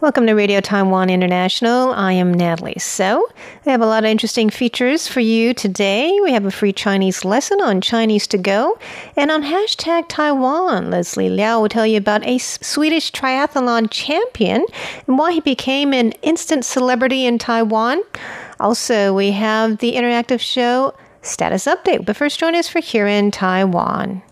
Welcome to Radio Taiwan International. I am Natalie. So, we have a lot of interesting features for you today. We have a free Chinese lesson on Chinese to go. And on hashtag Taiwan, Leslie Liao will tell you about a Swedish triathlon champion and why he became an instant celebrity in Taiwan. Also, we have the interactive show Status Update. But first, join us for Here in Taiwan.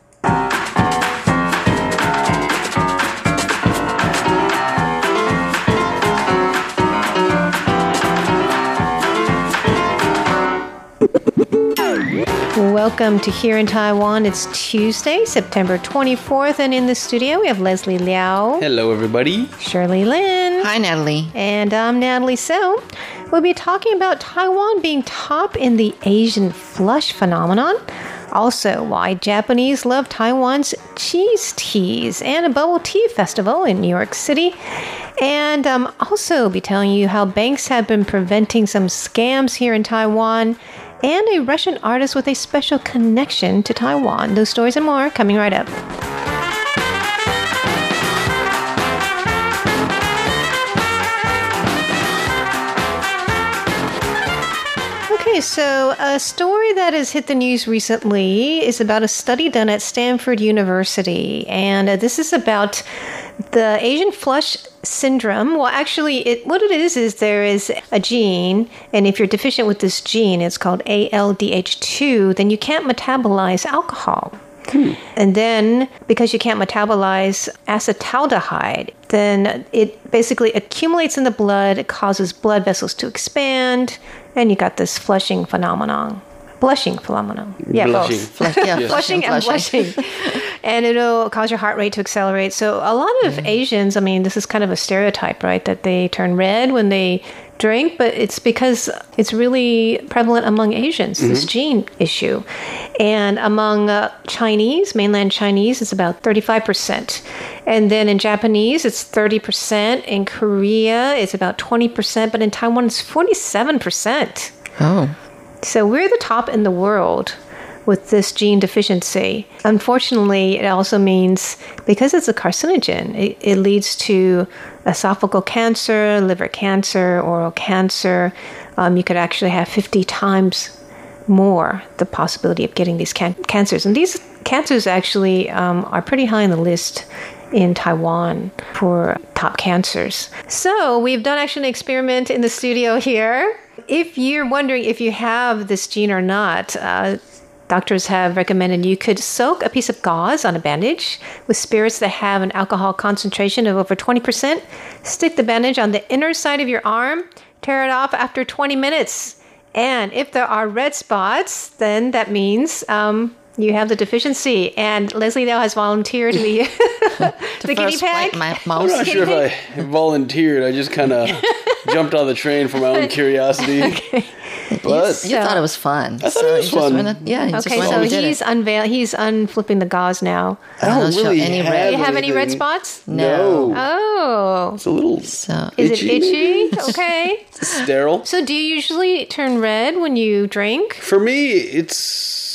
Welcome to Here in Taiwan. It's Tuesday, September 24th, and in the studio we have Leslie Liao. Hello, everybody. Shirley Lin. Hi, Natalie. And I'm Natalie So. We'll be talking about Taiwan being top in the Asian flush phenomenon. Also, why Japanese love Taiwan's cheese teas and a bubble tea festival in New York City. And um, also be telling you how banks have been preventing some scams here in Taiwan and a Russian artist with a special connection to Taiwan. Those stories and more coming right up. Okay, so a story that has hit the news recently is about a study done at Stanford University. And this is about the Asian flush syndrome. Well, actually, it, what it is is there is a gene, and if you're deficient with this gene, it's called ALDH2, then you can't metabolize alcohol. Hmm. And then, because you can't metabolize acetaldehyde, then it basically accumulates in the blood, it causes blood vessels to expand, and you got this flushing phenomenon. Blushing phenomenon. Yeah, Blushing. both. Flush- yeah, Flushing and blushing. and it'll cause your heart rate to accelerate. So, a lot of Asians, I mean, this is kind of a stereotype, right? That they turn red when they drink, but it's because it's really prevalent among Asians, this gene issue. And among uh, Chinese, mainland Chinese, it's about 35%. And then in Japanese, it's 30%. In Korea, it's about 20%. But in Taiwan, it's 47%. Oh. So we're the top in the world with this gene deficiency. Unfortunately, it also means because it's a carcinogen, it, it leads to esophageal cancer, liver cancer, oral cancer. Um, you could actually have 50 times more the possibility of getting these can- cancers. And these cancers actually um, are pretty high on the list in Taiwan for top cancers. So we've done actually an experiment in the studio here. If you're wondering if you have this gene or not, uh, doctors have recommended you could soak a piece of gauze on a bandage with spirits that have an alcohol concentration of over 20%. Stick the bandage on the inner side of your arm, tear it off after 20 minutes. And if there are red spots, then that means um, you have the deficiency. And Leslie now has volunteered to be the guinea First pig. wipe my I'm not sure if I volunteered. I just kind of jumped on the train for my own curiosity. But You thought it was fun. I thought it was fun. yeah, you Okay, just so did he's it. unveil he's unflipping the gauze now. I don't don't show really any have red. Do you have any red spots? No. Oh. It's a little So Is Itchy, it itchy? Okay. sterile. So do you usually turn red when you drink? For me, it's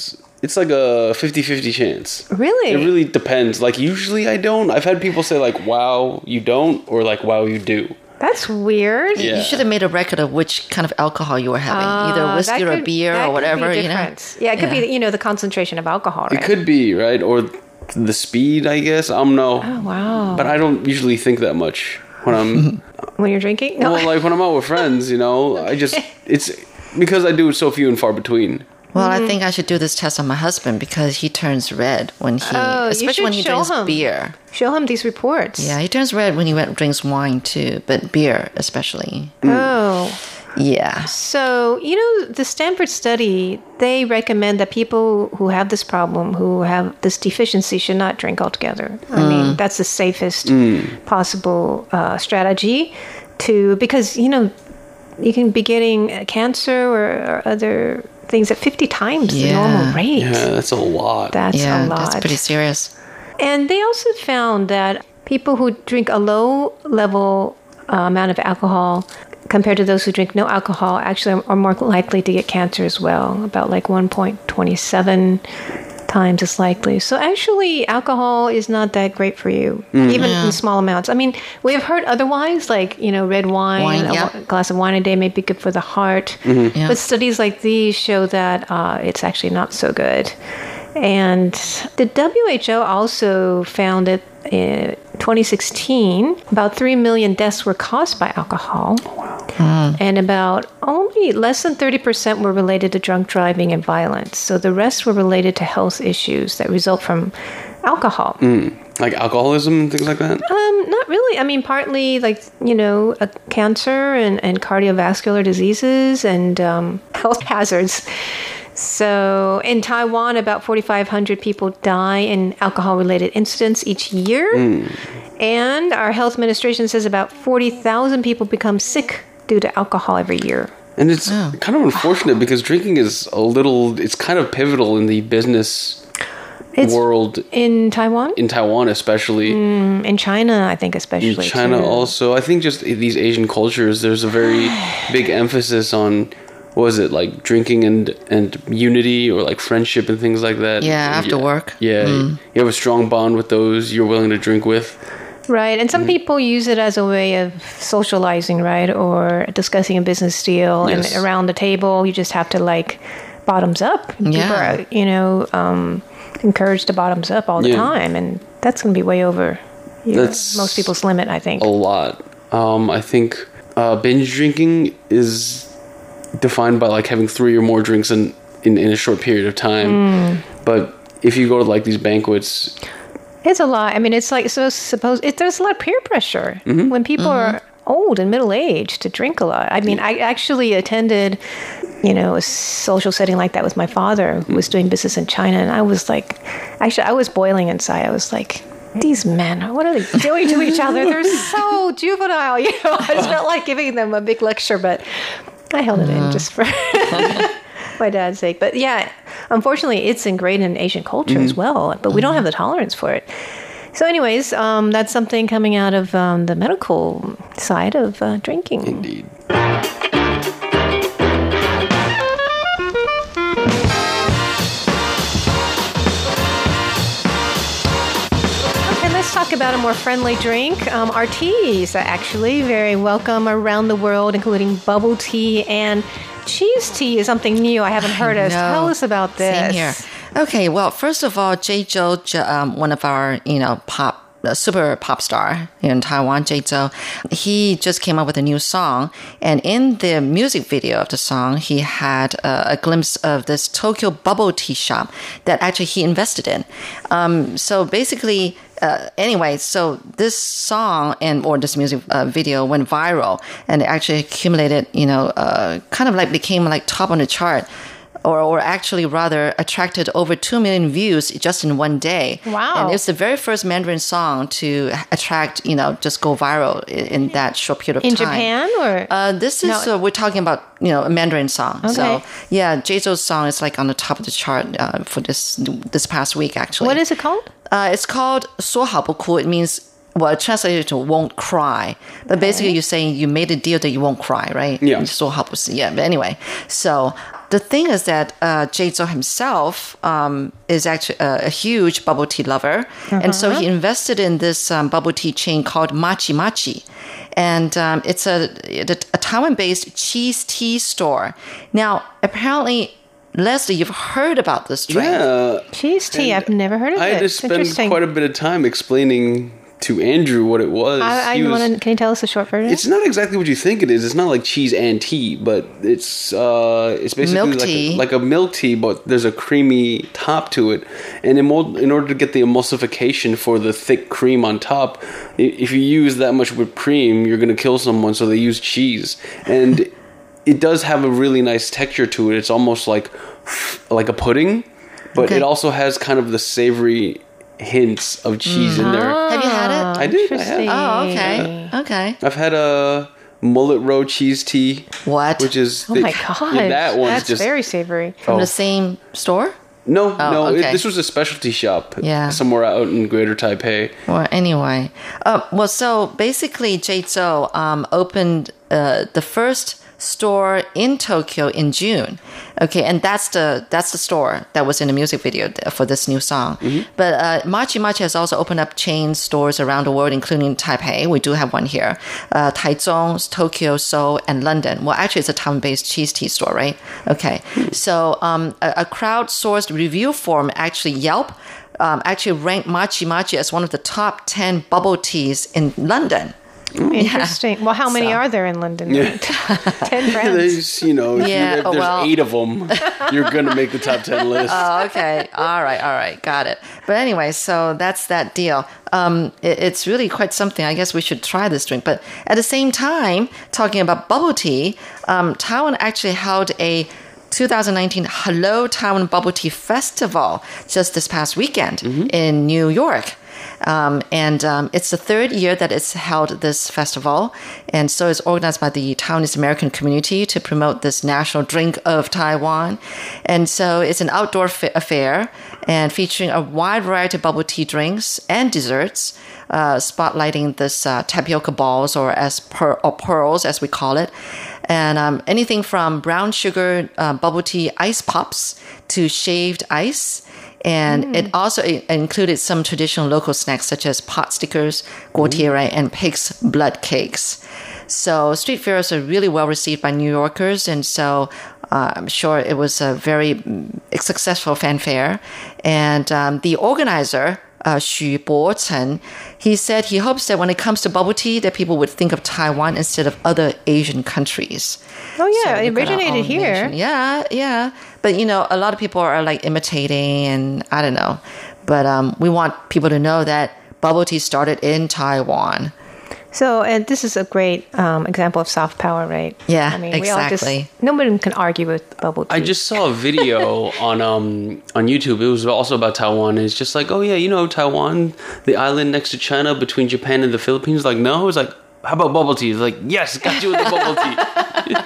it's like a 50-50 chance. Really? It really depends. Like usually I don't. I've had people say like wow, you don't or like wow, you do. That's weird. Yeah. you should have made a record of which kind of alcohol you were having, either Uh, that whiskey or beer or could be whatever. You know. Yeah, it could be you know the concentration of alcohol, right? It could be, right? Or the speed, I guess. I don't know. Oh wow. But I don't usually think that much when I'm when you're drinking? No. well, like when I'm out with friends, you know, I just it's because I do it so few and far between. Well, Mm-hmm. I think I should do this test on my husband because he turns red when he, Oh, you especially when he drinks him. beer. Show him these reports. Yeah, he turns red when he went, drinks wine too, but beer especially. Oh. Yeah. So, you know, the Stanford study, they recommend that people who have this problem, who have this deficiency, should not drink altogether. I mean, that's the safest possible uh, strategy to, because, you know, you can be getting cancer or, or other things at 50 times the normal rate. Yeah, that's a lot. That's yeah, a lot. that's pretty serious. And they also found that people who drink a low level uh, amount of alcohol compared to those who drink no alcohol actually are more likely to get cancer as well, about like 1.27 times as likely. So actually, alcohol is not that great for you, mm. even in small amounts. I mean, we have heard otherwise, like, you know, red wine, Wine, a yeah. wa- glass of wine a day may be good for the heart. Mm-hmm. Yeah. But studies like these show that uh, it's actually not so good. And the WHO also found that in eh, 2016, about 3 million deaths were caused by alcohol. And about only less than 30% were related to drunk driving and violence. So the rest were related to health issues that result from alcohol. like alcoholism and things like that. Um, not really. I mean, partly like you know, uh, cancer and, and cardiovascular diseases and um, health hazards. So in Taiwan, about 4,500 people die in alcohol-related incidents each year, hmm. and our health administration says about 40,000 people become sick due to alcohol every year. And it's kind of unfortunate because drinking is a little, it's kind of pivotal in the business It's world in Taiwan, in Taiwan, especially. Hmm, in China, I think especially. in China too. also. I think just these Asian cultures, there's a very big emphasis on what is it like drinking and and unity or like friendship and things like that. Yeah, after work. Yeah, you have a strong bond with those you're willing to drink with. Right. And some people use it as a way of socializing, right? Or discussing a business deal. Yes. And around the table, you just have to like bottoms up. People Yeah. are, you know, um, encouraged to bottoms up all the Yeah. time. And that's going to be way over you know, That's most people's limit, I think. A lot. Um, I think uh, binge drinking is defined by like having three or more drinks in in, in a short period of time. Hmm. But if you go to like these banquets, It's a lot. I mean, it's like, so suppose it, there's a lot of peer pressure mm-hmm. when people mm-hmm. are old and middle aged to drink a lot. I mean, I actually attended, you know, a social setting like that with my father who was mm. doing business in China. And I was like, actually, I was boiling inside. I was like, these men, what are they doing to each other? They're so juvenile. You know, I just felt like giving them a big lecture, but I held it in just for my dad's sake. But yeah, unfortunately, it's ingrained in Asian culture as well, but we don't have the tolerance for it. So, anyways, um, that's something coming out of um, the medical side of uh, drinking. indeed. Talk about a more friendly drink. Um, our teas are actually very welcome around the world, including bubble tea and cheese tea is something new I haven't heard of. Tell us about this. Same here. Okay, well, first of all, Jay Chou, um, one of our, you know, pop, uh, super pop star in Taiwan, Jay Chou, he just came up with a new song. And in the music video of the song, he had uh, a glimpse of this Tokyo bubble tea shop that actually he invested in. Um, so basically, uh, anyway, so this song and or this music uh, video went viral and it actually accumulated, you know, uh, kind of like became like top on the chart or, or actually rather attracted over 2 million views just in one day. Wow. And it's the very first Mandarin song to attract, you know, just go viral in, in that short period of in time. In Japan or? Uh, this is, no. uh, we're talking about, you know, a Mandarin song. Okay. So yeah, Jay Chou's song is like on the top of the chart uh, for this, this past week actually. What is it called? Uh, it's called 说好不哭. It means well, translated to won't cry. But basically, you're saying you made a deal that you won't cry, right? Yeah. So Yeah. But anyway, so the thing is that uh, Chou himself um, is actually a, a, huge bubble tea lover, uh-huh. and so he uh-huh. invested in this um, bubble tea chain called Machi Machi, and um, it's a, a, a Taiwan-based cheese tea store. Now, apparently. Leslie, you've heard about this drink. Yeah. Cheese tea, I've never heard of I it. I had to spend quite a bit of time explaining to Andrew what it was. I, I was- want to. Can you tell us the short version? It's not exactly what you think it is. It's not like cheese and tea, but it's uh, it's basically Milk like tea. A, like a milk tea, but there's a creamy top to it. And in, mo- in order to get the emulsification for the thick cream on top, if you use that much whipped cream, you're gonna kill someone. So they use cheese, and it does have a really nice texture to it. It's almost like like a pudding, but Okay. it also has kind of the savory hints of cheese in there. Have you had it? I did. I have. Interesting. Oh, okay. Okay. I've had a Mullet Row cheese tea, What? which is Oh my god, yeah, that one's that's just very savory. from oh. the same store? no, no. it- okay. this was a specialty shop, Yeah. somewhere out in Greater Taipei. Well, anyway, uh, well, so basically, Chou um, opened uh, the first store in Tokyo in June. Okay, and that's the that's the store that was in the music video for this new song. But uh, Machi Machi has also opened up chain stores around the world, including Taipei. We do have one here, uh, Taichung, Tokyo, Seoul, and London. Well, actually, it's a town-based cheese tea store, right? Okay, so um, a, a crowdsourced review form, actually Yelp, um, actually ranked Machi Machi as one of the top 10 bubble teas in London. Interesting. Well, how many So- are there in London? Ten friends. There's, you know, if, Yeah, you, if oh, there's well. eight of them, you're gonna make the top ten list. Oh, okay. all right. All right. Got it. But anyway, so that's that deal. Um, it- it's really quite something. I guess we should try this drink. But at the same time, talking about bubble tea, um, Taiwan actually held a 2019 Hello Taiwan Bubble Tea Festival just this past weekend in New York. Um, and um, it's the third year that it's held this festival. And so it's organized by the Taiwanese American community to promote this national drink of Taiwan. And so it's an outdoor fa- affair and featuring a wide variety of bubble tea drinks and desserts, uh, spotlighting this uh, tapioca balls or as per- or pearls as we call it. And um, anything from brown sugar uh, bubble tea ice pops to shaved ice. And it also included some traditional local snacks such as pot stickers, guotiere, and pig's blood cakes. So street fairs are really well received by New Yorkers, and so uh, I'm sure it was a very mm, successful fanfare. And um, the organizer, uh, Xu Bochen, he said he hopes that when it comes to bubble tea, that people would think of Taiwan instead of other Asian countries. Oh yeah, So it we've got our originated here. nation. Yeah, yeah. But you know, a lot of people are like imitating, and I don't know. But um, we want people to know that bubble tea started in Taiwan. So, and this is a great um, example of soft power, right? Yeah, we all exactly. just, nobody can argue with bubble tea. I just saw a video on um on YouTube. It was also about Taiwan. It's just like, oh yeah, you know Taiwan, the island next to China between Japan and the Philippines. Like, no, it's like, how about bubble tea? It's like, yes, got you with the bubble tea.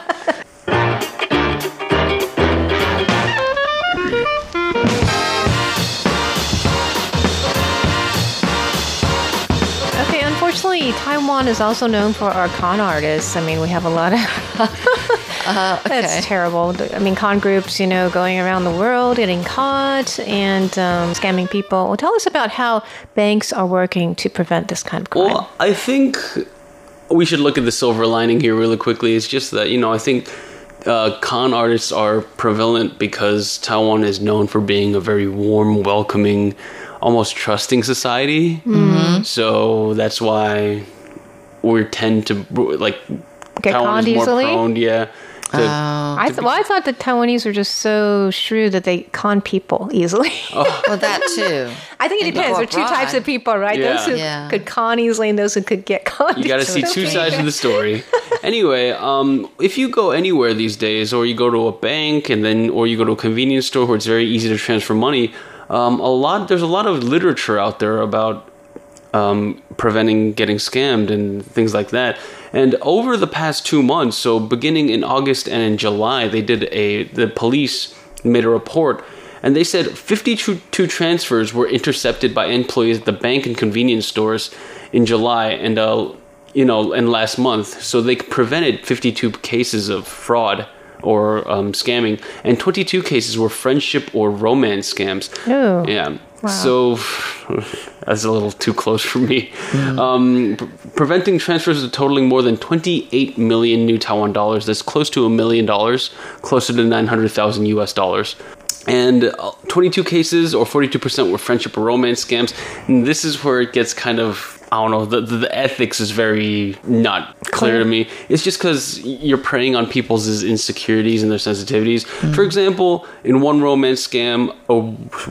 unfortunately, Taiwan is also known for our con artists. I mean, we have a lot of. Uh, okay. That's terrible. I mean, con groups, you know, going around the world, getting caught, and um, scamming people. Well, tell us about how banks are working to prevent this kind of crime. Well, I think we should look at the silver lining here really quickly. It's just that, you know, I think uh, con artists are prevalent because Taiwan is known for being a very warm, welcoming, almost trusting society. Mm-hmm. So that's why we tend to, like, Get Taiwan conned more easily? prone, yeah. to- I th- well, I thought the Taiwanese were just so shrewd that they con people easily. well, that too. I think it And depends. go There are two types of people, right? Yeah. Those who Yeah. could con easily and those who could get conned. You got to see two sides of the story. Anyway, um, if you go anywhere these days, or you go to a bank, and then, or you go to a convenience store where it's very easy to transfer money, um, a lot there's a lot of literature out there about um, preventing getting scammed and things like that. And over the past two months, so beginning in August and in July, they did a the police made a report. And they said 52 transfers were intercepted by employees at the bank and convenience stores in July and uh, you know and last month. So they prevented 52 cases of fraud or um, scamming, and 22 cases were friendship or romance scams. Ooh. Yeah. Wow. So that's a little too close for me. Um, pre- preventing transfers totaling more than 28 million new Taiwan dollars. That's close to a million dollars, closer to 900,000 US dollars. And uh, 22 cases, or 42%, were friendship or romance scams. And this is where it gets kind of, I don't know, the, the, the ethics is very not clear to me. It's just because you're preying on people's insecurities and their sensitivities. For example, in one romance scam, a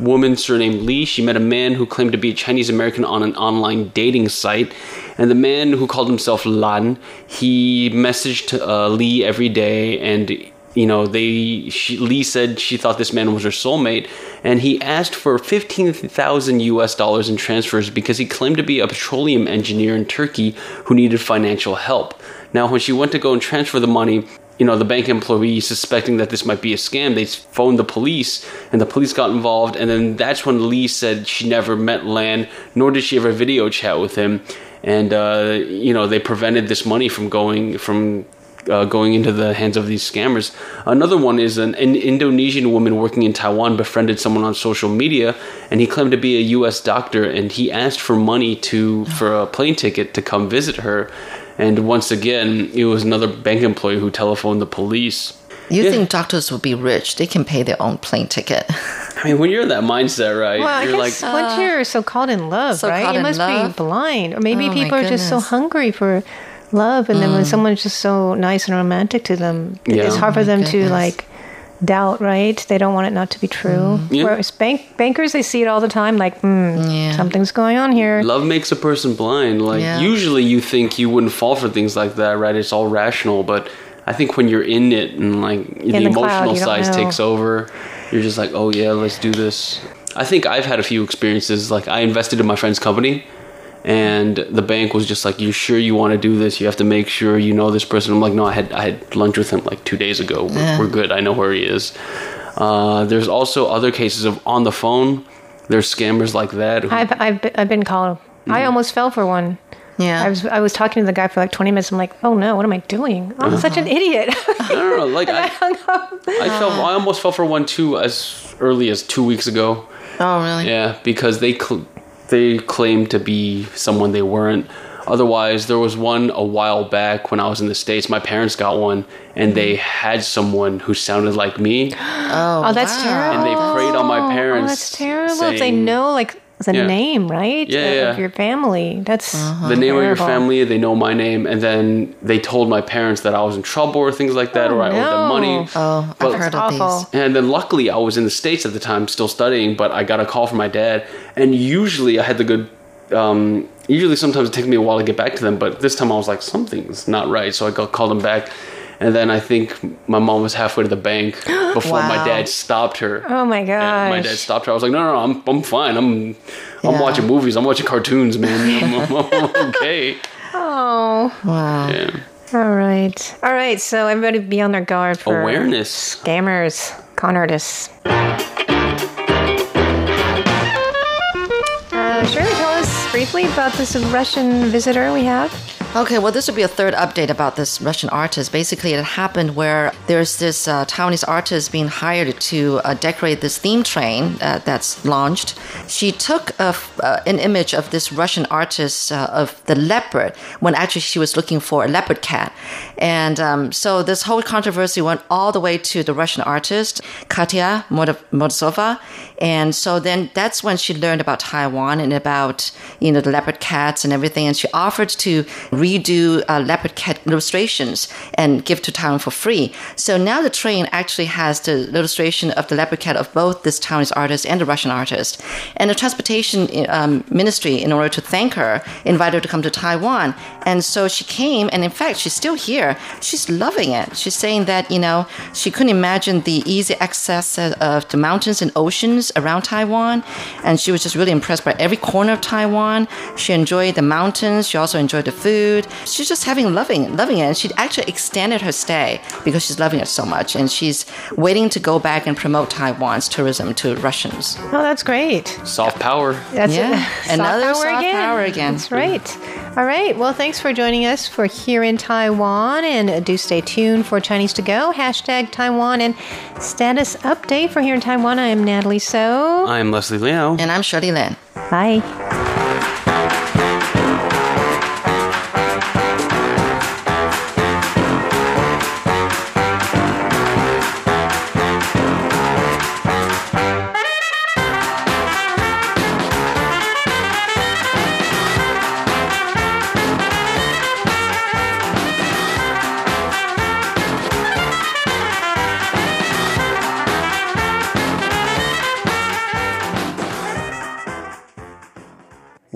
woman surnamed Lee, she met a man who claimed to be a Chinese American on an online dating site. And the man who called himself Lan, he messaged uh, Lee every day and you know, they she, Lee said she thought this man was her soulmate, and he asked for fifteen thousand U.S. dollars in transfers because he claimed to be a petroleum engineer in Turkey who needed financial help. Now, when she went to go and transfer the money, you know, the bank employee suspecting that this might be a scam, they phoned the police, and the police got involved. And then that's when Lee said she never met Lan, nor did she ever video chat with him. And uh, you know, they prevented this money from going from uh, going into the hands of these scammers. Another one is an, an, Indonesian woman working in Taiwan befriended someone on social media, and he claimed to be a U.S. doctor, and he asked for money to for a plane ticket to come visit her. And once again, it was another bank employee who telephoned the police. You Yeah. think doctors would be rich? They can pay their own plane ticket. I mean, when you're in that mindset, right? Well, I you're guess like, once you're so caught in love, so right? You must love. be blind, or maybe Oh, people are just so. Hungry for love, and then when someone's just so nice and romantic to them, Yeah. it's hard for them to like doubt. Right? They don't want it not to be true. Yeah. Whereas bank bankers, they see it all the time, like, hmm, Yeah. something's going on here. love makes a person blind. Like Yeah. usually you think you wouldn't fall for things like that, right? It's all rational, but I think when you're in it and like the, the emotional you don't side takes over, you're just like, oh yeah, let's do this. I think I've had a few experiences. Like I invested in my friend's company, and the bank was just like, "You sure you want to do this? You have to make sure you know this person." I'm like, "No, I had I had lunch with him like two days ago. We're, Yeah. we're good. I know where he is." Uh, there's also other cases of on the phone. There's scammers like that. who- I've I've been, I've been called. I Mm-hmm. almost fell for one. Yeah. I was I was talking to the guy for like 20 minutes. I'm like, oh no, what am I doing? I'm such an idiot. I don't know. Like I, I felt I almost fell for one too as early as two weeks ago. oh, really? Yeah, because they cl- they claimed to be someone they weren't. Otherwise, there was one a while back when I was in the states. My parents got one, and they had someone who sounded like me, Oh, Oh, that's wow. terrible. and they preyed on my Oh, parents. that's terrible. if they know like the Yeah. name, right? Yeah, of, yeah. of your family. That's the name of your family. They know my name, and then they told my parents that I was in trouble or things like that, Oh, or I owed them money. Oh, But- I've heard of awful. these. And then luckily, I was in the States at the time, still studying, but I got a call from my dad. And usually, I had the good. Um, usually, sometimes it takes me a while to get back to them, but this time I was like, something's not right. So I got, called them back. And then I think my mom was halfway to the bank before my dad stopped her. Oh my god! my dad stopped her. I was like, no, no, no, I'm, I'm fine. I'm, I'm Yeah. watching movies. I'm watching cartoons, man. I'm, I'm okay. Oh, Wow. Yeah. all right, all right. So everybody be on their guard for Awareness. scammers, con artists. Uh, Shirley, tell us briefly about this Russian visitor we have. Okay, well, this will be a third update about this Russian artist. Basically, it happened where there's this uh, Taiwanese artist being hired to uh, decorate this theme train uh, that's launched. She took a uh, an image of this Russian artist uh, of the leopard when actually she was looking for a leopard cat. And um, so this whole controversy went all the way to the Russian artist, Katya Morozova. And so then that's when she learned about Taiwan and about, you know, the leopard cats and everything. And she offered to redo uh, leopard cat illustrations and give to Taiwan for free. So now the train actually has the illustration of the leopard cat of both this Taiwanese artist and the Russian artist. And the transportation um, ministry, in order to thank her, invited her to come to Taiwan. And so she came, and in fact, she's still here. She's loving it. She's saying that, you know, she couldn't imagine the easy access of- of the mountains and oceans around Taiwan. And she was just really impressed by every corner of Taiwan. She enjoyed the mountains. She also enjoyed the food. She's just having loving, loving it. And she actually extended her stay because she's loving it so much. And she's waiting to go back and promote Taiwan's tourism to Russians. Oh, that's great. Soft power. That's Yeah, it. another soft power again. That's right. All right. Well, thanks for joining us for Here in Taiwan. And do stay tuned for Chinese to Go, hashtag Taiwan, and status update for Here in Taiwan. I am Natalie So. I'm Leslie Liao. And I'm Shirley Lin. Bye.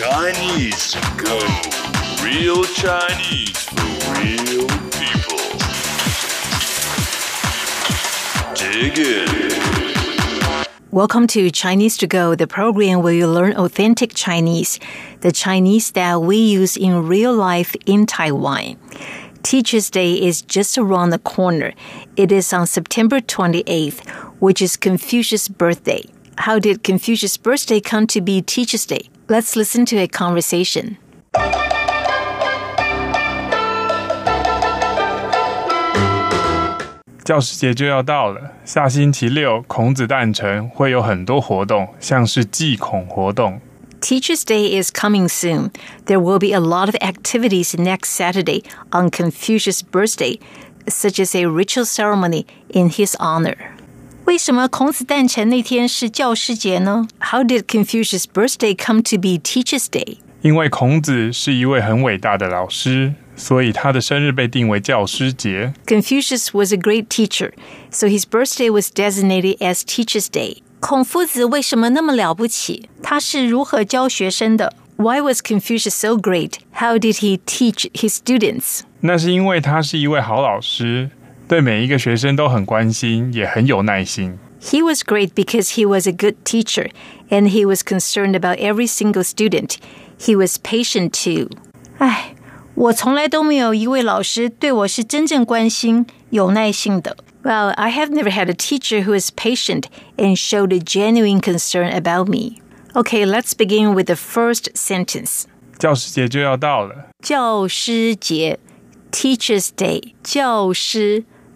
Chinese to go. Real Chinese for real people. Dig in. Welcome to Chinese to Go, the program where you learn authentic Chinese, the Chinese that we use in real life in Taiwan. Teachers' Day is just around the corner. It is on September 28th, which is Confucius' birthday. How did Confucius' birthday come to be Teachers' Day? Let's listen to a conversation. 教师节就要到了，下星期六孔子诞辰会有很多活动，像是祭孔活动。 Teachers' Day is coming soon. There will be a lot of activities next Saturday on Confucius' birthday, such as a ritual ceremony in his honor. 为什么孔子诞辰那天是教师节呢？How did Confucius' birthday come to be Teachers' Day? 因为孔子是一位很伟大的老师，所以他的生日被定为教师节。 Confucius was a great teacher, so his birthday was designated as Teachers' Day. 孔夫子为什么那么了不起？他是如何教学生的？Why was Confucius so great? How did he teach his students? 那是因为他是一位好老师， 对每一个学生都很关心，也很有耐心。 He was great because he was a good teacher and he was concerned about every single student. He was patient too. 唉，我从来都没有一位老师对我是真正关心、有耐性的。Well, I have never had a teacher who is patient and showed a genuine concern about me. Okay, let's begin with the first sentence. 教师节就要到了，教师节 Teacher's Day 教师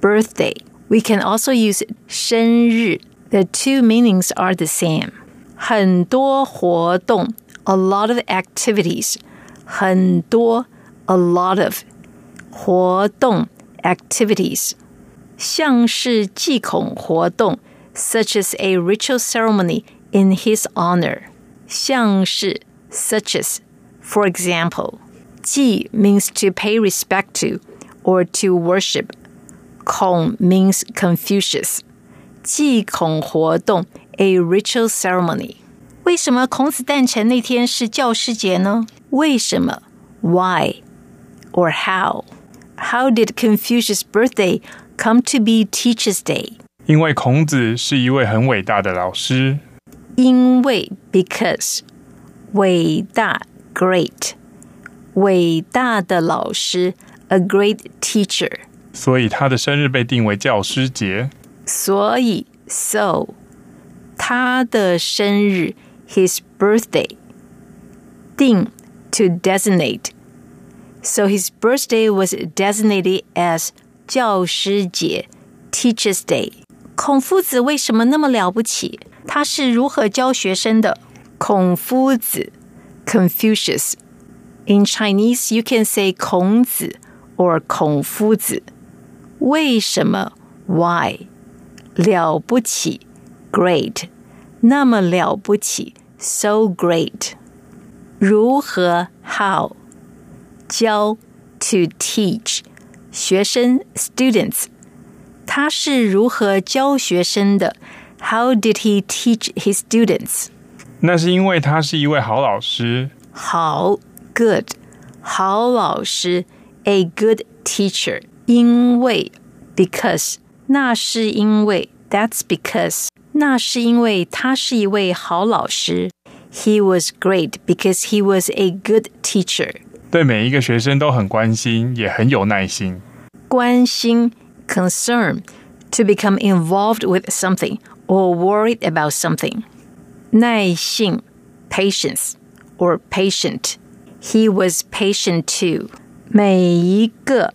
birthday we can also use 生日 the two meanings are the same 很多活动 a lot of activities 很多 a lot of 活动 activities 像是祭孔活动 such as a ritual ceremony in his honor 像是 such as for example 祭 means to pay respect to or to worship 孔 means Confucius 祭孔活动 a ritual ceremony 为什么孔子诞辰那天是教师节呢？为什么 Why or how? How did Confucius' birthday come to be Teachers' Day? 因为孔子是一位很伟大的老师，因为 because 伟大 great 伟大的老师 a great teacher 所以他的生日被定为教师节。所以 so 他的生日 his birthday 定 to designate so his birthday was designated as 教师节 Teachers' Day 孔夫子为什么那么了不起？他是如何教学生的？孔夫子 Confucius In Chinese, you can say 孔子 or 孔夫子。 为什么？Why？了不起，great，那么了不起，so great。如何？How？教，to teach，学生，students。他是如何教学生的？How did he teach his students？那是因为他是一位好老师，好，good，好老师，a good teacher。 因为 because 那是因为 that's because 那是因为他是一位好老师。He was great because he was a good teacher. 对每一个学生都很关心，也很有耐心。关心 concern to become involved with something or worried about something. 耐性 patience or patient. He was patient too. 每一个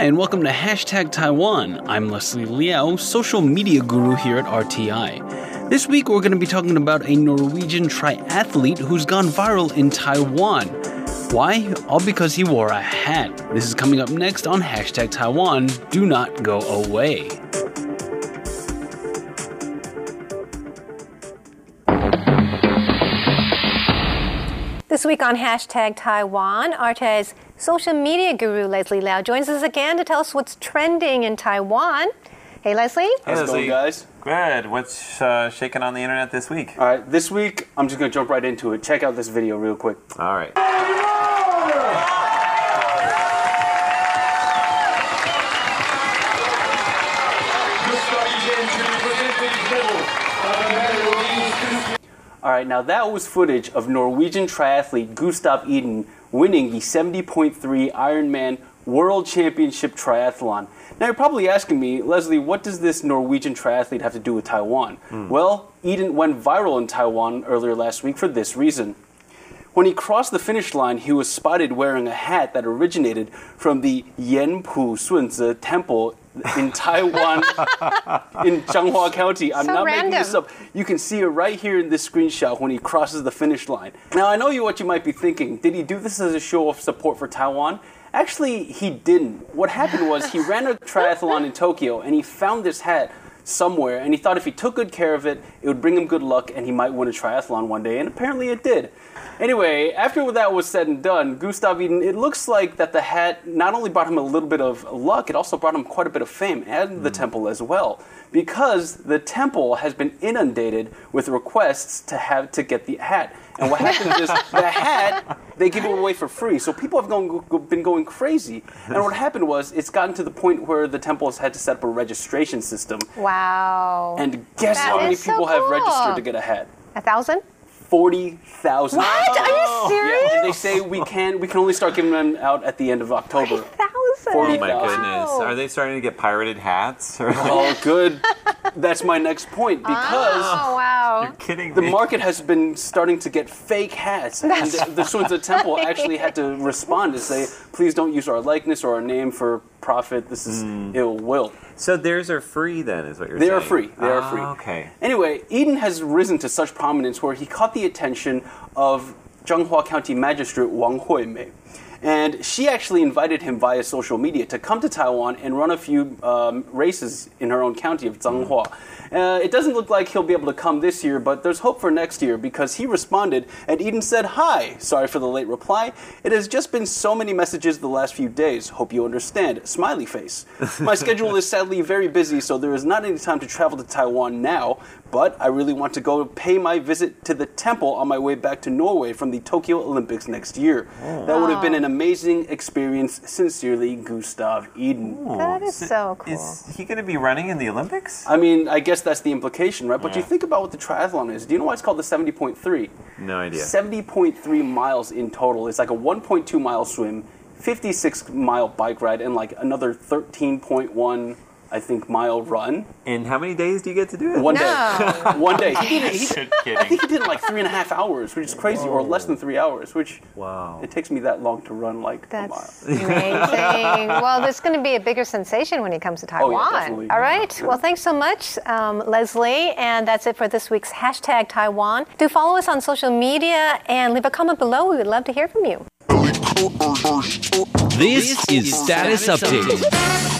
Hi, and welcome to Hashtag Taiwan. I'm Leslie Liao, social media guru here at RTI. This week, we're going to be talking about a Norwegian triathlete who's gone viral in Taiwan. Why? All because he wore a hat. This is coming up next on Hashtag Taiwan. Do not go away. This week on hashtag Taiwan, RTI's social media guru Leslie Liao joins us again to tell us what's trending in Taiwan. Hey, Leslie. How's it going, guys? Good. What's uh, shaking on the internet this week? All right, this week, I'm just going to jump right into it. Check out this video real quick. All right. All right, now that was footage of Norwegian triathlete Gustav Iden winning the 70.3 Ironman World Championship Triathlon. Now you're probably asking me, Leslie, what does this Norwegian triathlete have to do with Taiwan? Hmm. Well, Iden went viral in Taiwan earlier last week for this reason. When he crossed the finish line, he was spotted wearing a hat that originated from the Yanpu Sunzi Temple in Taiwan, in Changhua County. I'm So not making this random. up. You can see it right here in this screenshot when he crosses the finish line. Now, I know you what you might be thinking. Did he do this as a show of support for Taiwan? Actually, he didn't. What happened was he ran a triathlon in Tokyo and he found this hat somewhere and he thought if he took good care of it, it would bring him good luck and he might win a triathlon one day, and apparently it did. Anyway, after that was said and done, Gustav Iden, it looks like that the hat not only brought him a little bit of luck, it also brought him quite a bit of fame and the hmm. temple as well. Because the temple has been inundated with requests to have to get the hat. And what happens is the hat they give it away for free. So people have gone, been going crazy. And what happened was it's gotten to the point where the temple has had to set up a registration system. Wow. And guess That how many is so people have registered to get a hat? a thousand? Forty thousand. What? Are you oh, serious? Yeah, and they say we can we can only start giving them out at the end of October. Thousand. Forty Oh my thousand. goodness. Are they starting to get pirated hats? Or Oh, good. That's my next point because Oh wow. You're kidding the me. market has been starting to get fake hats, and the, the Sunzi Temple actually had to respond and say, "Please don't use our likeness or our name for profit. This is ill will." So theirs are free then, is what you're They saying? They are free. They are Ah, free. Okay. Anyway, Iden has risen to such prominence where he caught the attention of Changhua County Magistrate Wang Huimei. And she actually invited him via social media to come to Taiwan and run a few um, races in her own county of Changhua. Uh, it doesn't look like he'll be able to come this year, but there's hope for next year because he responded and Iden said, Hi, sorry for the late reply. It has just been so many messages the last few days. Hope you understand. Smiley face. My schedule is sadly very busy, so there is not any time to travel to Taiwan now, but I really want to go pay my visit to the temple on my way back to Norway from the Tokyo Olympics next year. That would have been an amazing experience. Sincerely, Gustav Iden. That is so cool. Is he going to be running in the Olympics? I mean, I guess that's the implication, right? But you think about what the triathlon is. Do you know why it's called the 70.3? No idea. 70.3 miles in total. It's like a 1.2 mile swim, 56 mile bike ride, and like another 13.1 I think, mile run. In how many days do you get to do it? One day. One day. He did he, I think he did it in like three and a half hours, which is crazy, or less than three hours, which Wow. it takes me that long to run like a mile. Amazing. well, there's going to be a bigger sensation when he comes to Oh, yeah, Taiwan. definitely. All right. Well, thanks so much, um, Leslie. And that's it for this week's hashtag Taiwan. Do follow us on social media and leave a comment below. We would love to hear from you. This is Status Update.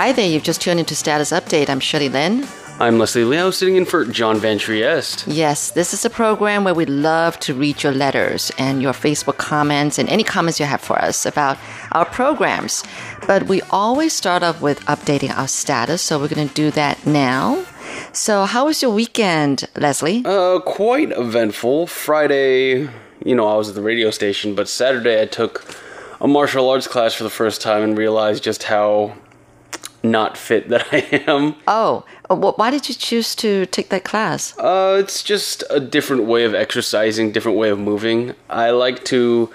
Hi there, you've just tuned into Status Update. I'm Shirley Lin. I'm Leslie Liao, sitting in for John Van Trieste. Yes, this is a program where we love to read your letters and your Facebook comments and any comments you have for us about our programs. But we always start off with updating our status, so we're going to do that now. So, how was your weekend, Leslie? Uh, quite eventful. Friday, you know, I was at the radio station, but Saturday I took a martial arts class for the first time and realized just how not fit that I am. Oh, uh, why did you choose to take that class? Uh, it's just a different way of exercising, different way of moving. I like to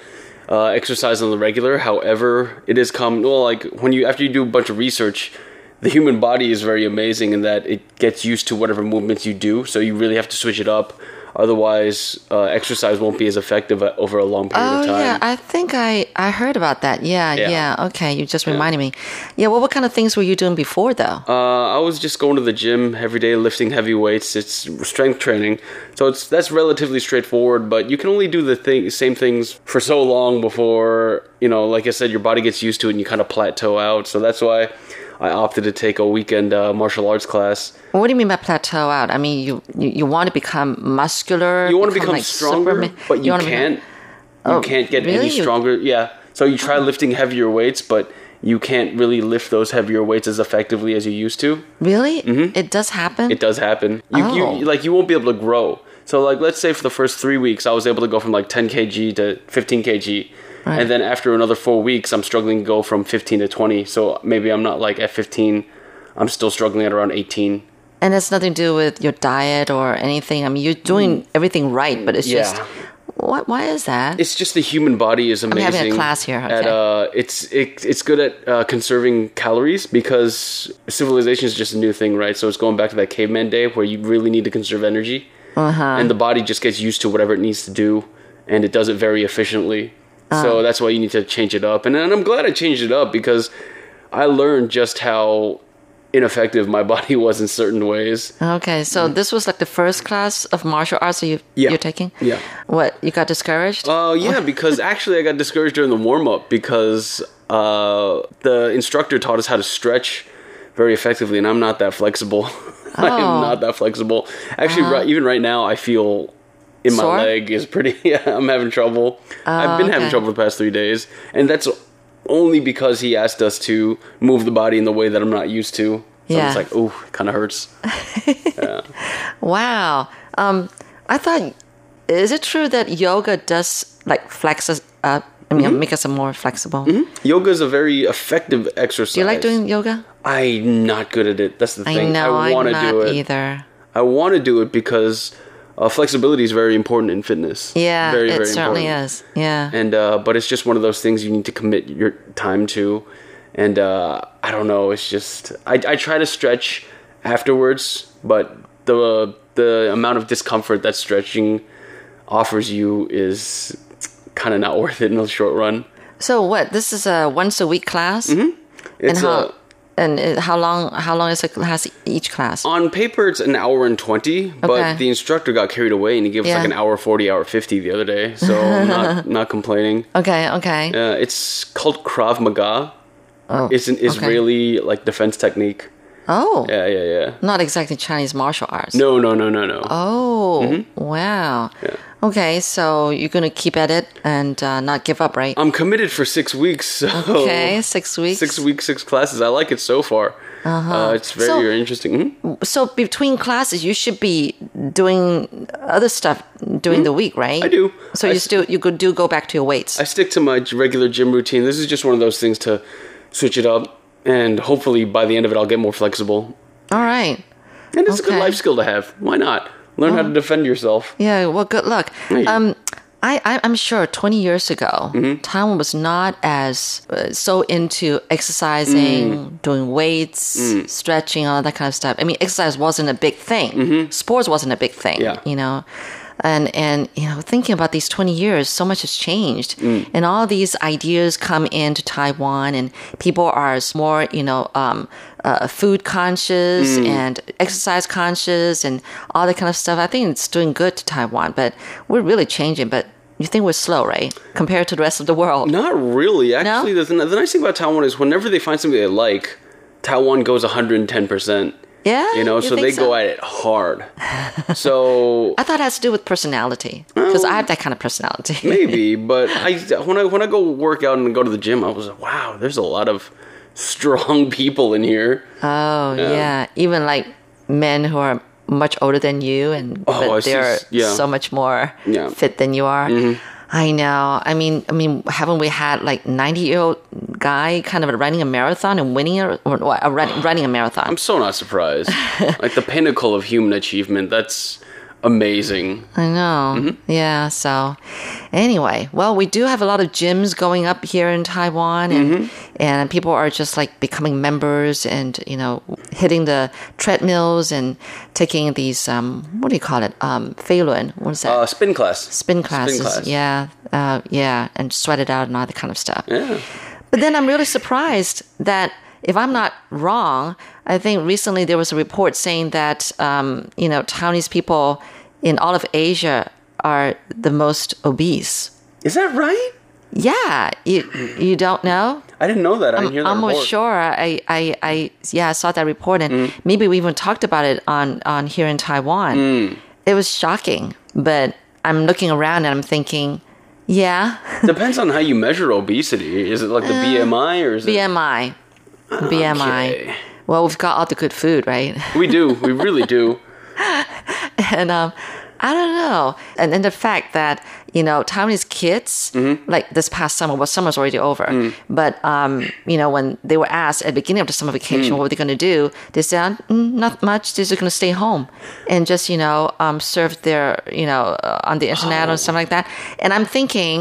uh, exercise on the regular. However, it is common. Well, like when you after you do a bunch of research, the human body is very amazing in that it gets used to whatever movements you do. So you really have to switch it up. Otherwise, uh, exercise won't be as effective uh, over a long period Oh of time. yeah, I think I I heard about that. Yeah, Yeah. yeah. Okay, you just reminded me. Yeah, well, what kind of things were you doing before though? Uh, I was just going to the gym every day, lifting heavy weights. It's strength training, so it's that's relatively straightforward. But you can only do the thing, same things for so long before you know, like I said, your body gets used to it and you kind of plateau out. So that's why I opted to take a weekend uh, martial arts class. What do you mean by plateau out? I mean, you you, you want to become muscular. You want to become like stronger, Superman- but you, wanna can't. you Oh, can't get really? any stronger. Yeah. So you try lifting heavier weights, but you can't really lift those heavier weights as effectively as you used to. Really? It does happen. Mm-hmm. It does happen. You, Oh. you like you won't be able to grow. So like let's say for the first three weeks I was able to go from like 10 kg to 15 kg, Right. and then after another four weeks I'm struggling to go from 15 to 20. So maybe I'm not like at 15. I'm still struggling at around 18. and it's nothing to do with your diet or anything. I mean, you're doing everything right, but it's just Mm. What? Why is that? It's just the human body is amazing. I'm having a class here, At uh, it's it, it's good at uh, conserving calories because civilization is just a new thing, right? So it's going back to that caveman day where you really need to conserve energy, Uh-huh. and the body just gets used to whatever it needs to do, and it does it very efficiently. So that's why you need to change it up, and, and I'm glad I changed it up because I learned just how ineffective my body was in certain ways. Okay, so this was like the first class of martial arts that you. Yeah. you're taking. Yeah. What you got discouraged? Uh, yeah, because actually I got discouraged during the warm up because uh, the instructor taught us how to stretch very effectively, and I'm not that flexible. I Oh. am not that flexible. Actually, right, even right now, I feel in my Sore? leg is pretty. Yeah, I'm having trouble. I've been having trouble the past three days, and that's only because he asked us to move the body in the way that I'm not used to. So Yeah. it's like, oh, it kind of hurts. Wow. Um, I thought, is it true that yoga does like flex us up? I mean, Mm-hmm. make us more flexible. Yoga is a very effective exercise. Do you like doing yoga? I'm not good at it. That's the I thing. know, I I'm want to do it. either. I want to do it because uh, flexibility is very important in fitness. Yeah, very, it very certainly important. is. Yeah. And uh, but it's just one of those things you need to commit your time to. And uh, I don't know. It's just I, I try to stretch afterwards, but the the amount of discomfort that stretching offers you is kind of not worth it in the short run. so what? This is a once a week class, Mm-hmm. It's and how and it, how long? How long is a class each class? on paper it's an hour and 20 but Okay. the instructor got carried away and he gave us like an hour 40 hour 50 the other day so i'm not not complaining Okay, okay. uh, it's called krav maga oh, it's an okay. israeli like defense technique Oh, yeah yeah yeah not exactly Chinese martial arts. no no no no no Oh, Mm-hmm. wow. Okay, so you're gonna keep at it and uh, not give up, right? i'm committed for six weeks so Okay, six weeks. six weeks six classes i like it so far uh-huh. it's very, So- very interesting Mhm. So between classes, you should be doing other stuff during the week, right? I do. So I you still you could do go back to your weights. I stick to my regular gym routine. This is just one of those things to switch it up, and hopefully by the end of it, I'll get more flexible. All right. And it's a good life skill to have. Why not? Learn how to defend yourself. Yeah, well, good luck. Um, I, I, I'm sure 20 years ago, Mm-hmm. Taiwan was not as uh, so into exercising, Mm. doing weights, stretching, all that kind of stuff. I mean, exercise wasn't a big thing. Sports wasn't a big thing. Mm-hmm. Yeah. You know, and and you know, thinking about these 20 years, so much has changed, Mm. and all these ideas come into Taiwan, and people are more, you know. Um, uh, food conscious Mm. and exercise conscious and all that kind of stuff. I think it's doing good to Taiwan, but we're really changing. But you think we're slow, right? Compared to the rest of the world. Not really. Actually, the, the nice thing about Taiwan is whenever they find something they like, Taiwan goes 110%. Yeah. You know, so think they go at it hard. so I thought it has to do with personality because I have that kind of personality. maybe, but I when I when I go work out and go to the gym, I was like, wow, there's a lot of strong people in here. oh Yeah. yeah. even like men who are much older than you and Oh, I but see. they're Yeah. so much more Yeah. Mm-hmm. fit than you are. I know. I mean, I mean, haven't we had like ninety year old guy kind of running a marathon and winning it, or, or run, running a marathon? I'm so not surprised. like the pinnacle of human achievement. That's amazing. I know. Mm-hmm. Yeah. So, anyway, well, we do have a lot of gyms going up here in Taiwan, and Mm-hmm. And people are just like becoming members, and you know, hitting the treadmills and taking these um, what do you call it? Um, Feilun. What is that? Uh, spin class. Spin classes. class. Yeah. Uh, yeah, and sweat it out and all that kind of stuff. Yeah. But then I'm really surprised that if I'm not wrong, I think recently there was a report saying that um, you know Taiwanese people in all of Asia are the most obese. Is that right? Yeah, you you don't know? I didn't know that. I didn't hear that. I'm almost report. sure. I, I, I yeah, I saw that report, and Mm. maybe we even talked about it on on here in Taiwan. Mm. It was shocking, but I'm looking around and I'm thinking, yeah, Depends on how you measure obesity. Is it like the BMI or is it? BMI, BMI. Okay. Well, we've got all the good food, right? We do. We really do. and um, I don't know. And then the fact that you know Taiwanese kids, Mm-hmm. like this past summer, well, summer's already over, Mm. but um, you know when they were asked at the beginning of the summer vacation Mm. what were they going to do, they said mm, not much. They're just going to stay home and just you know um, serve their you know uh, on the internet Oh. or something like that. And I'm thinking.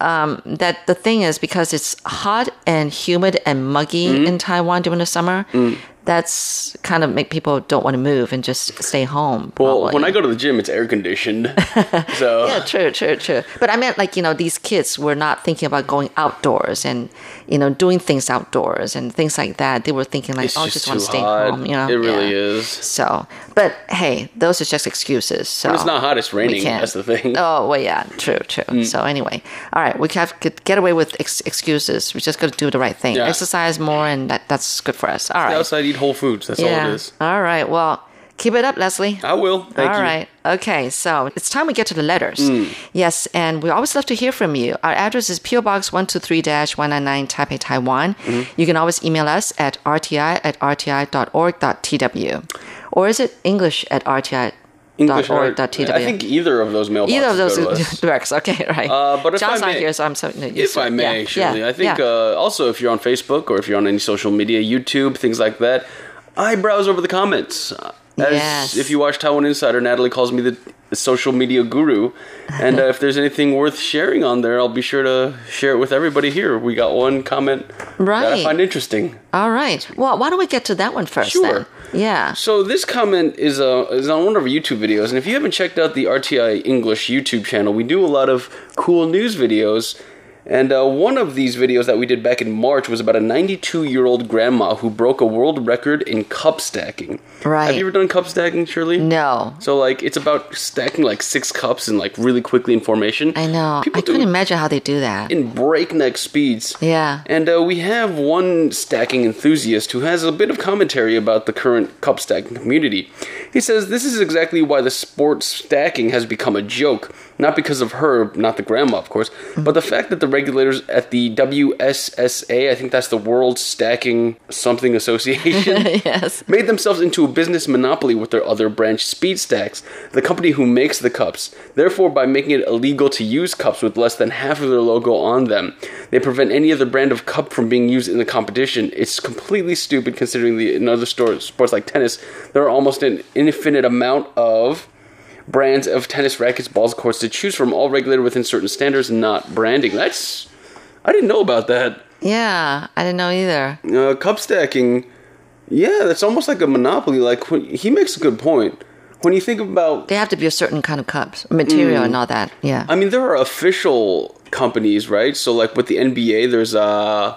Um, that the thing is because it's hot and humid and muggy Mm-hmm. in Taiwan during the summer, Mm. That's kind of make people don't want to move and just stay home. Well, probably. when I go to the gym, it's air conditioned. so Yeah, true, true, true. But I meant like, you know, these kids were not thinking about going outdoors and, you know, doing things outdoors and things like that. They were thinking like, it's oh, just, just want to stay hot. home, you know. it really Yeah. is. So, but hey, those are just excuses. So When it's not hot, it's raining. That's the thing. Mm. Oh, well, yeah, true, true. So anyway, all right, we have to get away with ex- excuses. We just got to do the right thing. Yeah. Exercise more, and that, that's good for us. All Stay outside, eat whole foods. That's all it is. All right. Well, keep it up, Leslie. I will. Thank All you. right. Okay. So it's time we get to the letters. Yes. And we always love to hear from you. Our address is PO Box 123 199 Taipei, Taiwan. You can always email us at rti at rti.org.tw. Or is it English at rti.org.tw? English or- I think either of those mailboxes. Either of those go to us. works. Okay. Right. Uh, but if John's I not here, so I'm so. no, If I may, yeah, Shirley, yeah, I think yeah. uh, also if you're on Facebook or if you're on any social media, YouTube, things like that, I browse over the comments. As Yes. if you watch Taiwan Insider, Natalie calls me the social media guru, and uh, if there's anything worth sharing on there, I'll be sure to share it with everybody here. We got one comment that I Right. find interesting. All right. Well, why don't we get to that one first? Sure. Then? Yeah. So this comment is uh, is on one of our YouTube videos, and if you haven't checked out the RTI English YouTube channel, we do a lot of cool news videos. And uh, one of these videos that we did back in March was about a 92 year old grandma who broke a world record in cup stacking. Right. Have you ever done cup stacking, Shirley? No. So like it's about stacking like six cups and like really quickly in formation. I know. People I couldn't imagine how they do that. in breakneck speeds. Yeah. And uh, we have one stacking enthusiast who has a bit of commentary about the current cup stacking community. He says this is exactly why the sport stacking has become a joke. Not because of her, not the grandma, of course, but the fact that the regulators at the WSSA, I think that's the World Stacking Something Association, yes. made themselves into a business monopoly with their other branch Speed Stacks, the company who makes the cups. Therefore, by making it illegal to use cups with less than half of their logo on them, they prevent any other brand of cup from being used in the competition. It's completely stupid considering the in other stores, sports like tennis, there are almost an infinite amount of brands of tennis rackets, balls, courts to choose from, all regulated within certain standards, not branding. That's I didn't know about that. Yeah, I didn't know either. Uh, cup stacking, yeah, that's almost like a monopoly. Like when, he makes a good point. When you think about, They have to be a certain kind of cups, material, Mm. and all that. Yeah. I mean, there are official companies, right? So, like with the NBA, there's uh,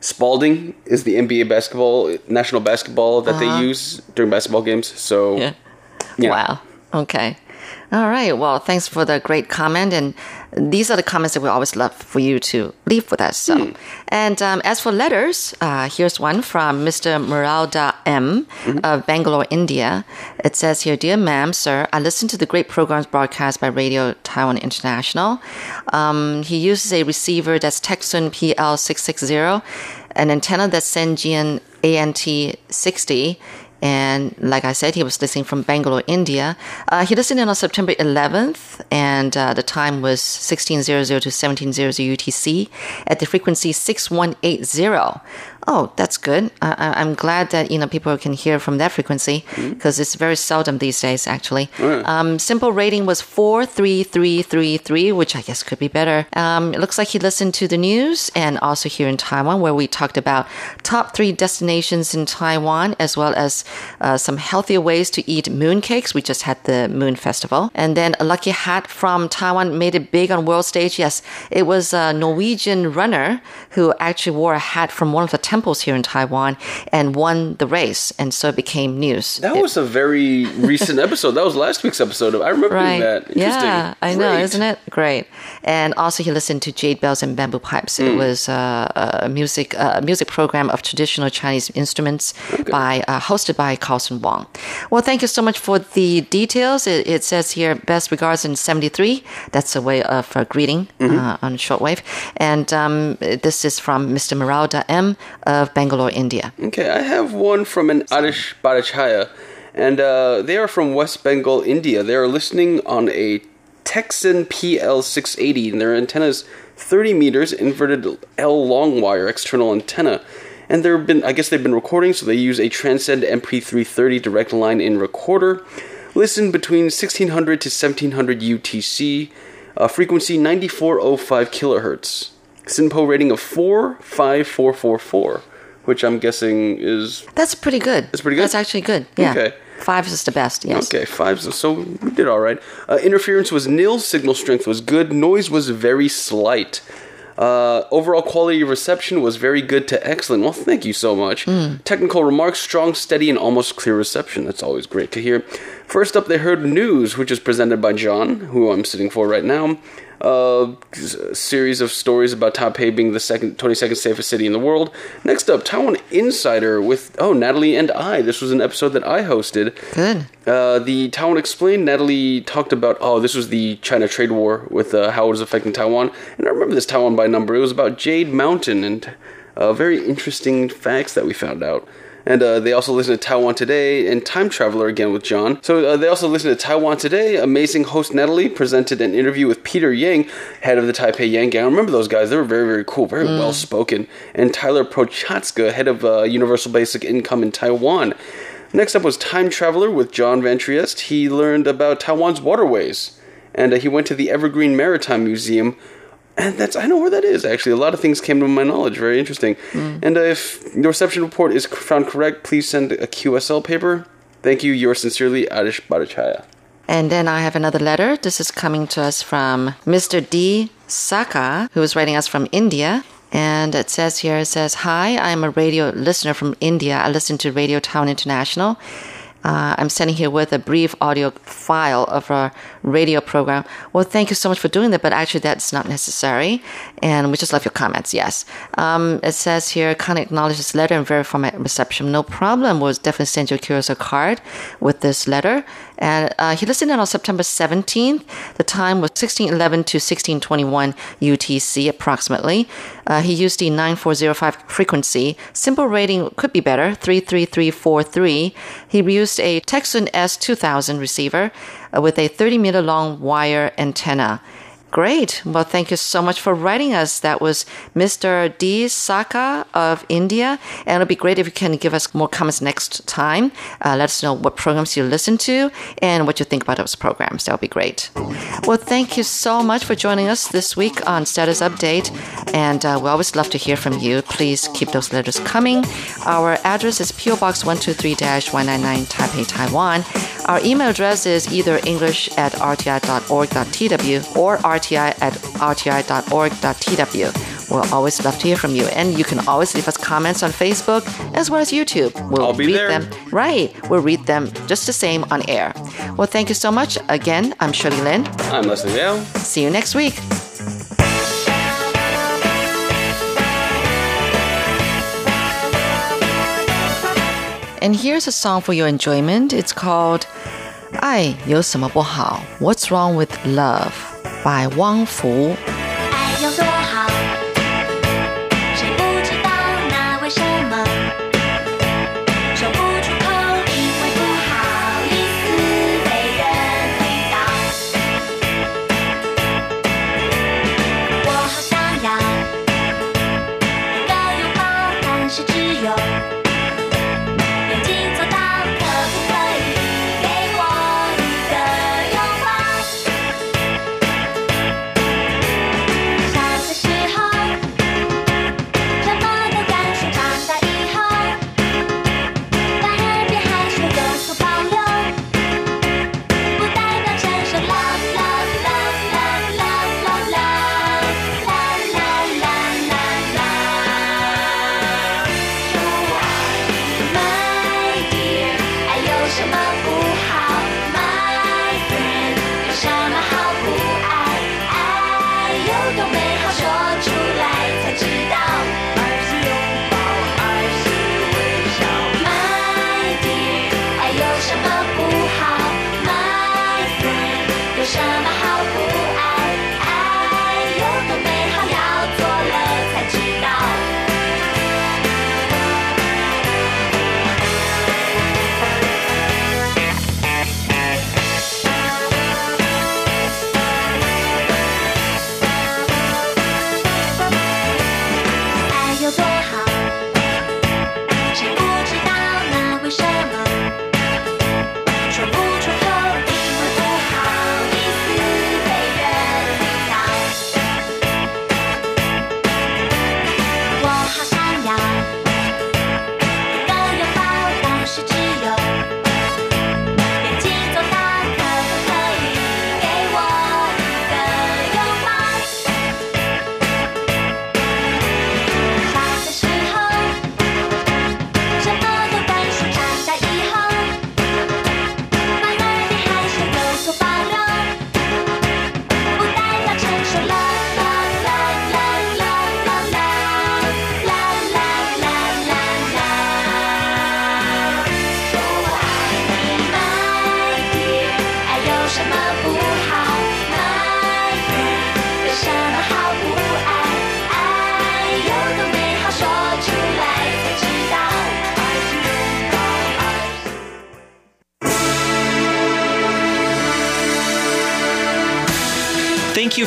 Spalding is the NBA basketball national basketball that Uh-huh. they use during basketball games. So, Yeah. yeah. Wow. Okay. All right. Well, thanks for the great comment. And these are the comments that we always love for you to leave with us. So, and um, as for letters, uh, here's one from Mr. Muralda M of Bangalore, India. It says here, Dear ma'am, sir, I listen to the great programs broadcast by Radio Taiwan International. Um, he uses a receiver that's Tecsun PL660, an antenna that's Sangean ANT60 and like I said, he was listening from Bangalore, India. Uh, he listened in on September 11th, and uh, the time was 1600 to 1700 UTC at the frequency 6180. Oh, that's good. I, I'm glad that you know people can hear from that frequency because it's very seldom these days. Actually, um, SINPO rating was four three three three three, which I guess could be better. Um, it looks like he listened to the news and also here in Taiwan, where we talked about top three destinations in Taiwan, as well as uh, some healthier ways to eat mooncakes. We just had the Moon Festival, and then a lucky hat from Taiwan made it big on world stage. Yes, it was a Norwegian runner who actually wore a hat from one of the temples here in Taiwan and won the race, and so it became news. That was a very recent episode. That was last week's episode. I remember Right. that. Interesting. Yeah, I know, isn't it? Great. And also, he listened to Jade Bells and Bamboo Pipes. Hmm. It was uh, a music uh, music program of traditional Chinese instruments by uh, hosted by Carlson Wong. Well, thank you so much for the details. It, it says here, best regards in '73. That's a way of uh, greeting Mm-hmm. uh, on shortwave. And um, this is from Mr. Marauda M of Bangalore, India. Okay, I have one from an Adish Bhattacharya, and uh, they are from West Bengal, India. They are listening on a Tecsun PL680, and their antenna is 30 meters, inverted L long wire external antenna. And there have been, I guess they've been recording, so they use a Transcend MP330 direct line in recorder. Listen between 1600 to 1700 UTC, uh, frequency 9405 kilohertz. SINPO rating of 45444, which I'm guessing is That's pretty good. That's pretty good? That's actually good. Yeah. Okay. Five is the best. Yes. Okay, five. So, we did all right. Uh, interference was nil. Signal strength was good. Noise was very slight. Uh, overall quality of reception was very good to excellent. Well, thank you so much. Technical remarks, strong, steady, and almost clear reception. That's always great to hear. First up, they heard news, which is presented by John, who I'm sitting for right now. Uh, a series of stories about Taipei being the second, 22nd safest city in the world. Next up, Taiwan Insider with oh Natalie and I. This was an episode that I hosted. Good. Uh, the Taiwan Explained, Natalie talked about, oh, this was the China trade war with uh, how it was affecting Taiwan. And I remember this Taiwan by number. It was about Jade Mountain and uh, very interesting facts that we found out. And uh, they also listened to Taiwan Today and Time Traveler again with John. So uh, they also listened to Taiwan Today. Amazing host Natalie presented an interview with Peter Yang, head of the Taipei Yang Gang. I remember those guys. They were very, very cool, very well spoken. And Tyler Prochazka, head of uh, Universal Basic Income in Taiwan. Next up was Time Traveler with John Van Trieste. He learned about Taiwan's waterways, and uh, he went to the Evergreen Maritime Museum. And that's I know where that is actually. A lot of things came to my knowledge. Very interesting. And uh, if the reception report is found correct, please send a QSL paper. Thank you. Yours sincerely, Adish Bhattacharya. And then I have another letter. This is coming to us from Mr. D. Saka, who is writing us from India. And it says here, it says, Hi, I'm a radio listener from India. I listen to Radio Taiwan International. Uh, I'm sending here with a brief audio file of our radio program. Well, thank you so much for doing that, but actually that's not necessary. And we just love your comments, yes. Um, it says here, kind of acknowledge this letter and verify my reception. No problem. We'll definitely send you a card with this letter. And uh, he listened in on September 17th. The time was 1611 to 1621 UTC approximately. Uh, he used the 9405 frequency. SINPO rating could be better, 33343. He used a Tecsun S2000 receiver uh, with a 30 meter long wire antenna. Great. Well, thank you so much for writing us. That was Mr. D. Saka of India. And it'll be great if you can give us more comments next time. Uh, let us know what programs you listen to and what you think about those programs. That would be great. Well, thank you so much for joining us this week on Status Update. And uh, we always love to hear from you. Please keep those letters coming. Our address is PO Box 123 199 Taipei, Taiwan. Our email address is either english at rti.org.tw or rti at rti.org.tw. We'll always love to hear from you. And you can always leave us comments on Facebook as well as YouTube. We'll I'll be read there. them. Right. We'll read them just the same on air. Well, thank you so much. Again, I'm Shirley Lin. I'm Leslie Liao. See you next week. And here's a song for your enjoyment. It's called 爱有什么不好? What's wrong with love? 百旺福。